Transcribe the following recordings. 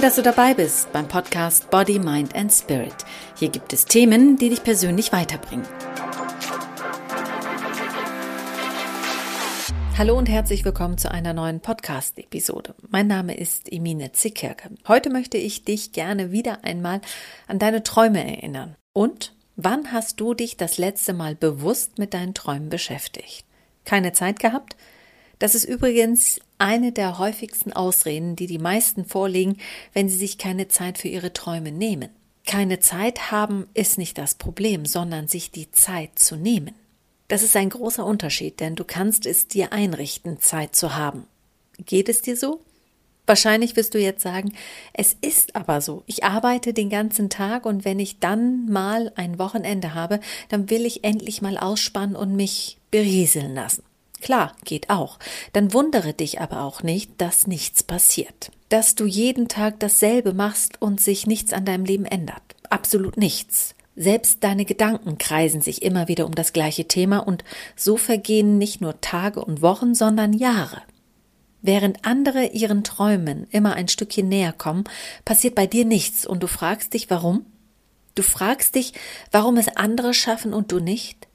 Toll, dass du dabei bist beim Podcast Body, Mind and Spirit. Hier gibt es Themen, die dich persönlich weiterbringen. Hallo und herzlich willkommen zu einer neuen Podcast-Episode. Mein Name ist Emine Zickerke. Heute möchte ich dich gerne wieder einmal an deine Träume erinnern. Und wann hast du dich das letzte Mal bewusst mit deinen Träumen beschäftigt? Keine Zeit gehabt? Das ist übrigens eine der häufigsten Ausreden, die die meisten vorlegen, wenn sie sich keine Zeit für ihre Träume nehmen. Keine Zeit haben ist nicht das Problem, sondern sich die Zeit zu nehmen. Das ist ein großer Unterschied, denn du kannst es dir einrichten, Zeit zu haben. Geht es dir so? Wahrscheinlich wirst du jetzt sagen, es ist aber so. Ich arbeite den ganzen Tag und wenn ich dann mal ein Wochenende habe, dann will ich endlich mal ausspannen und mich berieseln lassen. Klar, geht auch. Dann wundere dich aber auch nicht, dass nichts passiert. Dass du jeden Tag dasselbe machst und sich nichts an deinem Leben ändert. Absolut nichts. Selbst deine Gedanken kreisen sich immer wieder um das gleiche Thema und so vergehen nicht nur Tage und Wochen, sondern Jahre. Während andere ihren Träumen immer ein Stückchen näher kommen, passiert bei dir nichts und du fragst dich warum? Du fragst dich, warum es andere schaffen und du nicht?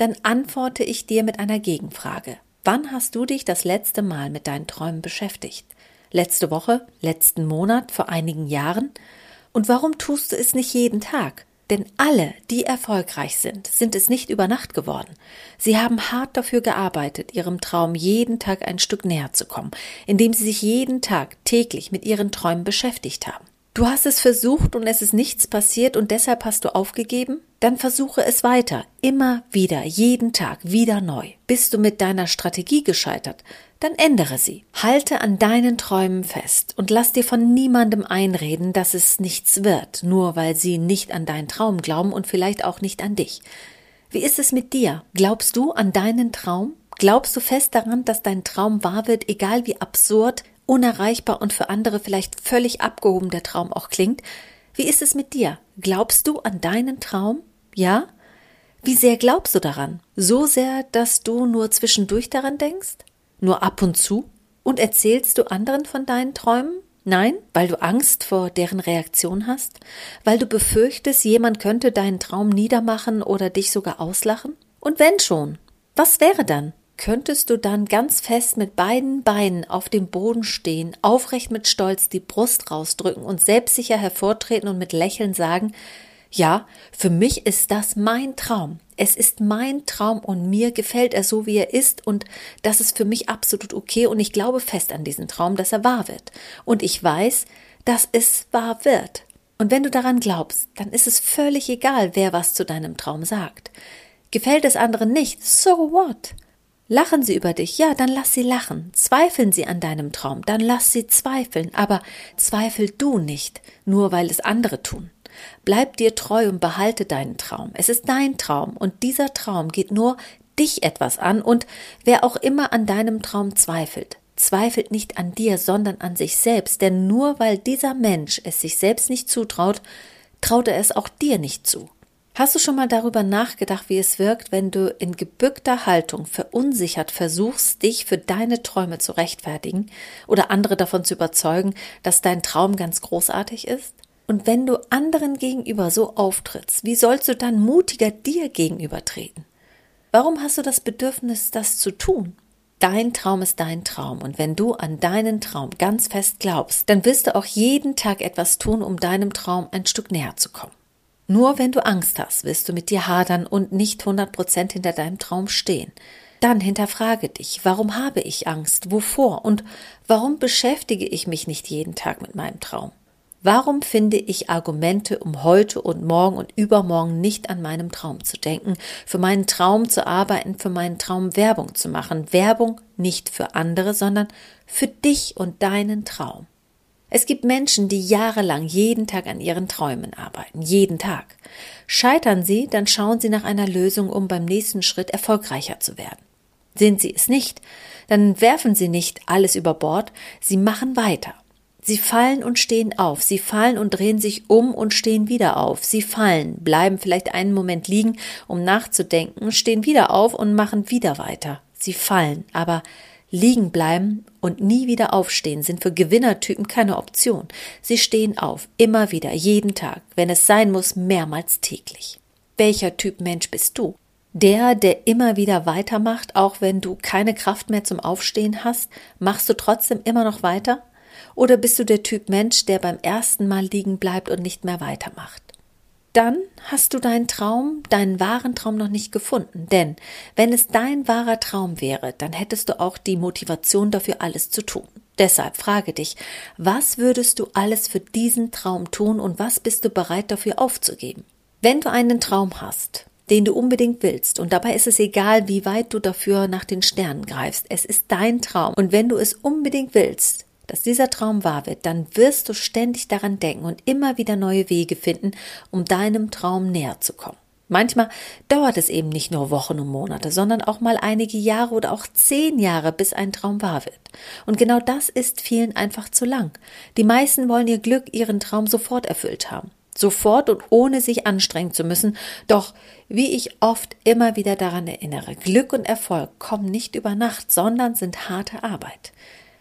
Dann antworte ich dir mit einer Gegenfrage. Wann hast du dich das letzte Mal mit deinen Träumen beschäftigt? Letzte Woche, letzten Monat, vor einigen Jahren? Und warum tust du es nicht jeden Tag? Denn alle, die erfolgreich sind, sind es nicht über Nacht geworden. Sie haben hart dafür gearbeitet, ihrem Traum jeden Tag ein Stück näher zu kommen, indem sie sich jeden Tag täglich mit ihren Träumen beschäftigt haben. Du hast es versucht und es ist nichts passiert und deshalb hast du aufgegeben? Dann versuche es weiter, immer wieder, jeden Tag, wieder neu. Bist du mit deiner Strategie gescheitert? Dann ändere sie. Halte an deinen Träumen fest und lass dir von niemandem einreden, dass es nichts wird, nur weil sie nicht an deinen Traum glauben und vielleicht auch nicht an dich. Wie ist es mit dir? Glaubst du an deinen Traum? Glaubst du fest daran, dass dein Traum wahr wird, egal wie absurd, unerreichbar und für andere vielleicht völlig abgehoben der Traum auch klingt. Wie ist es mit dir? Glaubst du an deinen Traum? Ja? Wie sehr glaubst du daran? So sehr, dass du nur zwischendurch daran denkst? Nur ab und zu? Und erzählst du anderen von deinen Träumen? Nein, weil du Angst vor deren Reaktion hast? Weil du befürchtest, jemand könnte deinen Traum niedermachen oder dich sogar auslachen? Und wenn schon, was wäre dann? Könntest du dann ganz fest mit beiden Beinen auf dem Boden stehen, aufrecht mit Stolz die Brust rausdrücken und selbstsicher hervortreten und mit Lächeln sagen, ja, für mich ist das mein Traum. Es ist mein Traum und mir gefällt er so, wie er ist und das ist für mich absolut okay und ich glaube fest an diesen Traum, dass er wahr wird. Und ich weiß, dass es wahr wird. Und wenn du daran glaubst, dann ist es völlig egal, wer was zu deinem Traum sagt. Gefällt es anderen nicht, so what? Lachen sie über dich, ja, dann lass sie lachen. Zweifeln sie an deinem Traum, dann lass sie zweifeln, aber zweifel du nicht, nur weil es andere tun. Bleib dir treu und behalte deinen Traum. Es ist dein Traum und dieser Traum geht nur dich etwas an und wer auch immer an deinem Traum zweifelt, zweifelt nicht an dir, sondern an sich selbst, denn nur weil dieser Mensch es sich selbst nicht zutraut, traut er es auch dir nicht zu. Hast du schon mal darüber nachgedacht, wie es wirkt, wenn du in gebückter Haltung verunsichert versuchst, dich für deine Träume zu rechtfertigen oder andere davon zu überzeugen, dass dein Traum ganz großartig ist? Und wenn du anderen gegenüber so auftrittst, wie sollst du dann mutiger dir gegenüber treten? Warum hast du das Bedürfnis, das zu tun? Dein Traum ist dein Traum und wenn du an deinen Traum ganz fest glaubst, dann wirst du auch jeden Tag etwas tun, um deinem Traum ein Stück näher zu kommen. Nur wenn du Angst hast, wirst du mit dir hadern und nicht 100 Prozent hinter deinem Traum stehen. Dann hinterfrage dich, warum habe ich Angst, wovor und warum beschäftige ich mich nicht jeden Tag mit meinem Traum? Warum finde ich Argumente, um heute und morgen und übermorgen nicht an meinem Traum zu denken, für meinen Traum zu arbeiten, für meinen Traum Werbung zu machen? Werbung nicht für andere, sondern für dich und deinen Traum. Es gibt Menschen, die jahrelang jeden Tag an ihren Träumen arbeiten, jeden Tag. Scheitern sie, dann schauen sie nach einer Lösung, um beim nächsten Schritt erfolgreicher zu werden. Sind sie es nicht, dann werfen sie nicht alles über Bord, sie machen weiter. Sie fallen und stehen auf, sie fallen und drehen sich um und stehen wieder auf, sie fallen, bleiben vielleicht einen Moment liegen, um nachzudenken, stehen wieder auf und machen wieder weiter. Sie fallen, aber Liegen bleiben und nie wieder aufstehen sind für Gewinnertypen keine Option. Sie stehen auf, immer wieder, jeden Tag, wenn es sein muss, mehrmals täglich. Welcher Typ Mensch bist du? Der, der immer wieder weitermacht, auch wenn du keine Kraft mehr zum Aufstehen hast, machst du trotzdem immer noch weiter? Oder bist du der Typ Mensch, der beim ersten Mal liegen bleibt und nicht mehr weitermacht? Dann hast du deinen Traum, deinen wahren Traum noch nicht gefunden. Denn wenn es dein wahrer Traum wäre, dann hättest du auch die Motivation dafür, alles zu tun. Deshalb frage dich, was würdest du alles für diesen Traum tun und was bist du bereit dafür aufzugeben? Wenn du einen Traum hast, den du unbedingt willst, und dabei ist es egal, wie weit du dafür nach den Sternen greifst, es ist dein Traum, und wenn du es unbedingt willst, dass dieser Traum wahr wird, dann wirst du ständig daran denken und immer wieder neue Wege finden, um deinem Traum näher zu kommen. Manchmal dauert es eben nicht nur Wochen und Monate, sondern auch mal einige Jahre oder auch zehn Jahre, bis ein Traum wahr wird. Und genau das ist vielen einfach zu lang. Die meisten wollen ihr Glück, ihren Traum sofort erfüllt haben. Sofort und ohne sich anstrengen zu müssen. Doch, wie ich oft immer wieder daran erinnere, Glück und Erfolg kommen nicht über Nacht, sondern sind harte Arbeit.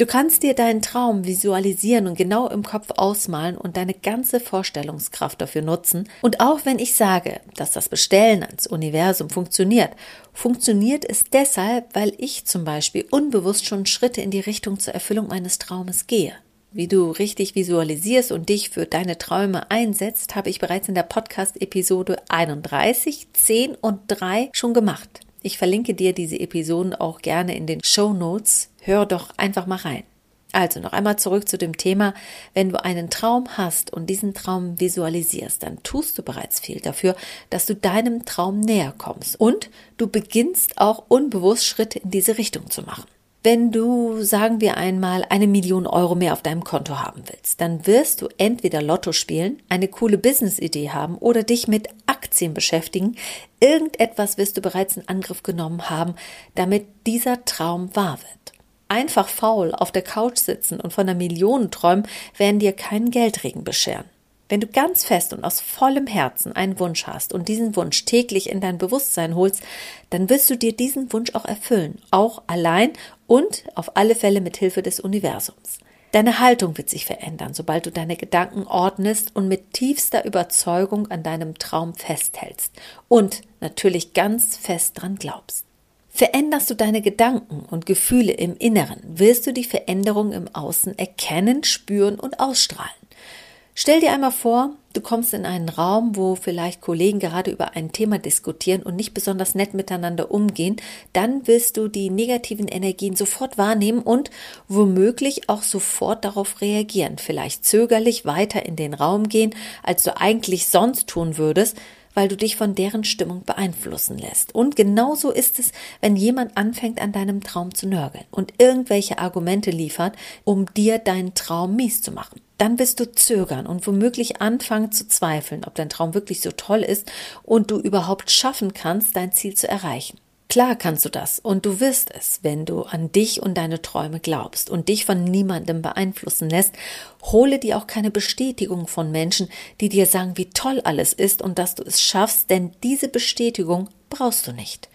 Du kannst dir deinen Traum visualisieren und genau im Kopf ausmalen und deine ganze Vorstellungskraft dafür nutzen. Und auch wenn ich sage, dass das Bestellen ans Universum funktioniert, funktioniert es deshalb, weil ich zum Beispiel unbewusst schon Schritte in die Richtung zur Erfüllung meines Traumes gehe. Wie du richtig visualisierst und dich für deine Träume einsetzt, habe ich bereits in der Podcast-Episode 31, 10 und 3 schon gemacht. Ich verlinke dir diese Episoden auch gerne in den Show Notes. Hör doch einfach mal rein. Also noch einmal zurück zu dem Thema. Wenn du einen Traum hast und diesen Traum visualisierst, dann tust du bereits viel dafür, dass du deinem Traum näher kommst. Und du beginnst auch unbewusst Schritte in diese Richtung zu machen. Wenn du, sagen wir einmal, eine Million Euro mehr auf deinem Konto haben willst, dann wirst du entweder Lotto spielen, eine coole Business-Idee haben oder dich mit Aktien beschäftigen. Irgendetwas wirst du bereits in Angriff genommen haben, damit dieser Traum wahr wird. Einfach faul auf der Couch sitzen und von einer Million träumen, werden dir keinen Geldregen bescheren. Wenn du ganz fest und aus vollem Herzen einen Wunsch hast und diesen Wunsch täglich in dein Bewusstsein holst, dann wirst du dir diesen Wunsch auch erfüllen, auch allein und auf alle Fälle mit Hilfe des Universums. Deine Haltung wird sich verändern, sobald du deine Gedanken ordnest und mit tiefster Überzeugung an deinem Traum festhältst und natürlich ganz fest dran glaubst. Veränderst du deine Gedanken und Gefühle im Inneren, wirst du die Veränderung im Außen erkennen, spüren und ausstrahlen. Stell dir einmal vor, du kommst in einen Raum, wo vielleicht Kollegen gerade über ein Thema diskutieren und nicht besonders nett miteinander umgehen, dann wirst du die negativen Energien sofort wahrnehmen und womöglich auch sofort darauf reagieren, vielleicht zögerlich weiter in den Raum gehen, als du eigentlich sonst tun würdest, weil du dich von deren Stimmung beeinflussen lässt. Und genauso ist es, wenn jemand anfängt an deinem Traum zu nörgeln und irgendwelche Argumente liefert, um dir deinen Traum mies zu machen. Dann wirst du zögern und womöglich anfangen zu zweifeln, ob dein Traum wirklich so toll ist und du überhaupt schaffen kannst, dein Ziel zu erreichen. Klar kannst du das und du wirst es, wenn du an dich und deine Träume glaubst und dich von niemandem beeinflussen lässt. Hole dir auch keine Bestätigung von Menschen, die dir sagen, wie toll alles ist und dass du es schaffst, denn diese Bestätigung brauchst du nicht.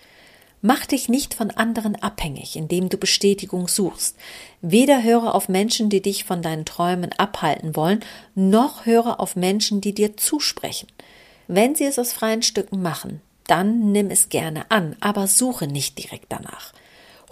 Mach dich nicht von anderen abhängig, indem du Bestätigung suchst. Weder höre auf Menschen, die dich von deinen Träumen abhalten wollen, noch höre auf Menschen, die dir zusprechen. Wenn sie es aus freien Stücken machen, dann nimm es gerne an, aber suche nicht direkt danach.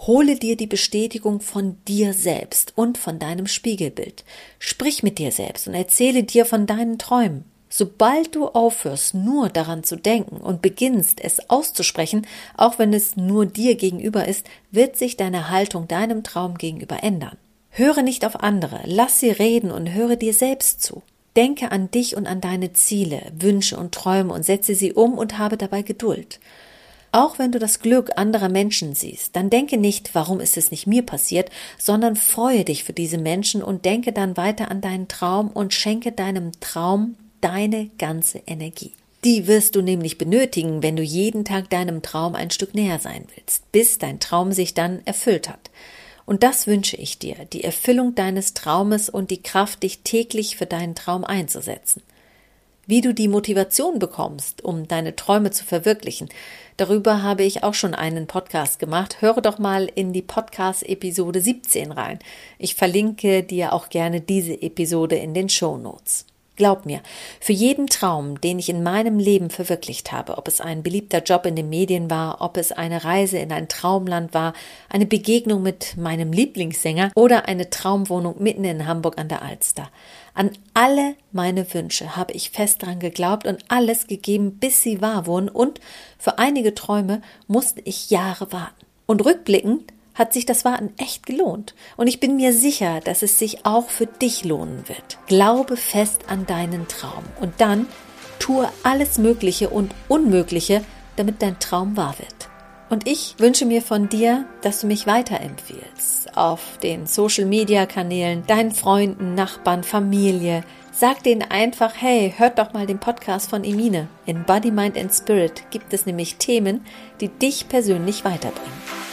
Hole dir die Bestätigung von dir selbst und von deinem Spiegelbild. Sprich mit dir selbst und erzähle dir von deinen Träumen. Sobald du aufhörst, nur daran zu denken und beginnst, es auszusprechen, auch wenn es nur dir gegenüber ist, wird sich deine Haltung deinem Traum gegenüber ändern. Höre nicht auf andere, lass sie reden und höre dir selbst zu. Denke an dich und an deine Ziele, Wünsche und Träume und setze sie um und habe dabei Geduld. Auch wenn du das Glück anderer Menschen siehst, dann denke nicht, warum ist es nicht mir passiert, sondern freue dich für diese Menschen und denke dann weiter an deinen Traum und schenke deinem Traum deine ganze Energie. Die wirst du nämlich benötigen, wenn du jeden Tag deinem Traum ein Stück näher sein willst, bis dein Traum sich dann erfüllt hat. Und das wünsche ich dir, die Erfüllung deines Traumes und die Kraft, dich täglich für deinen Traum einzusetzen. wie du die Motivation bekommst, um deine Träume zu verwirklichen. Darüber habe ich auch schon einen Podcast gemacht. Höre doch mal in die Podcast-Episode 17 rein. Ich verlinke dir auch gerne diese Episode in den Show Notes. Glaub mir, für jeden Traum, den ich in meinem Leben verwirklicht habe, ob es ein beliebter Job in den Medien war, ob es eine Reise in ein Traumland war, eine Begegnung mit meinem Lieblingssänger oder eine Traumwohnung mitten in Hamburg an der Alster. An alle meine Wünsche habe ich fest dran geglaubt und alles gegeben, bis sie wahr wurden und für einige Träume musste ich Jahre warten. Und rückblickend hat sich das Warten echt gelohnt. Und ich bin mir sicher, dass es sich auch für dich lohnen wird. Glaube fest an deinen Traum und dann tue alles Mögliche und Unmögliche, damit dein Traum wahr wird. Und ich wünsche mir von dir, dass du mich weiterempfiehlst auf den Social Media Kanälen, deinen Freunden, Nachbarn, Familie. Sag denen einfach, hey, hört doch mal den Podcast von Emine. In Body, Mind and Spirit gibt es nämlich Themen, die dich persönlich weiterbringen.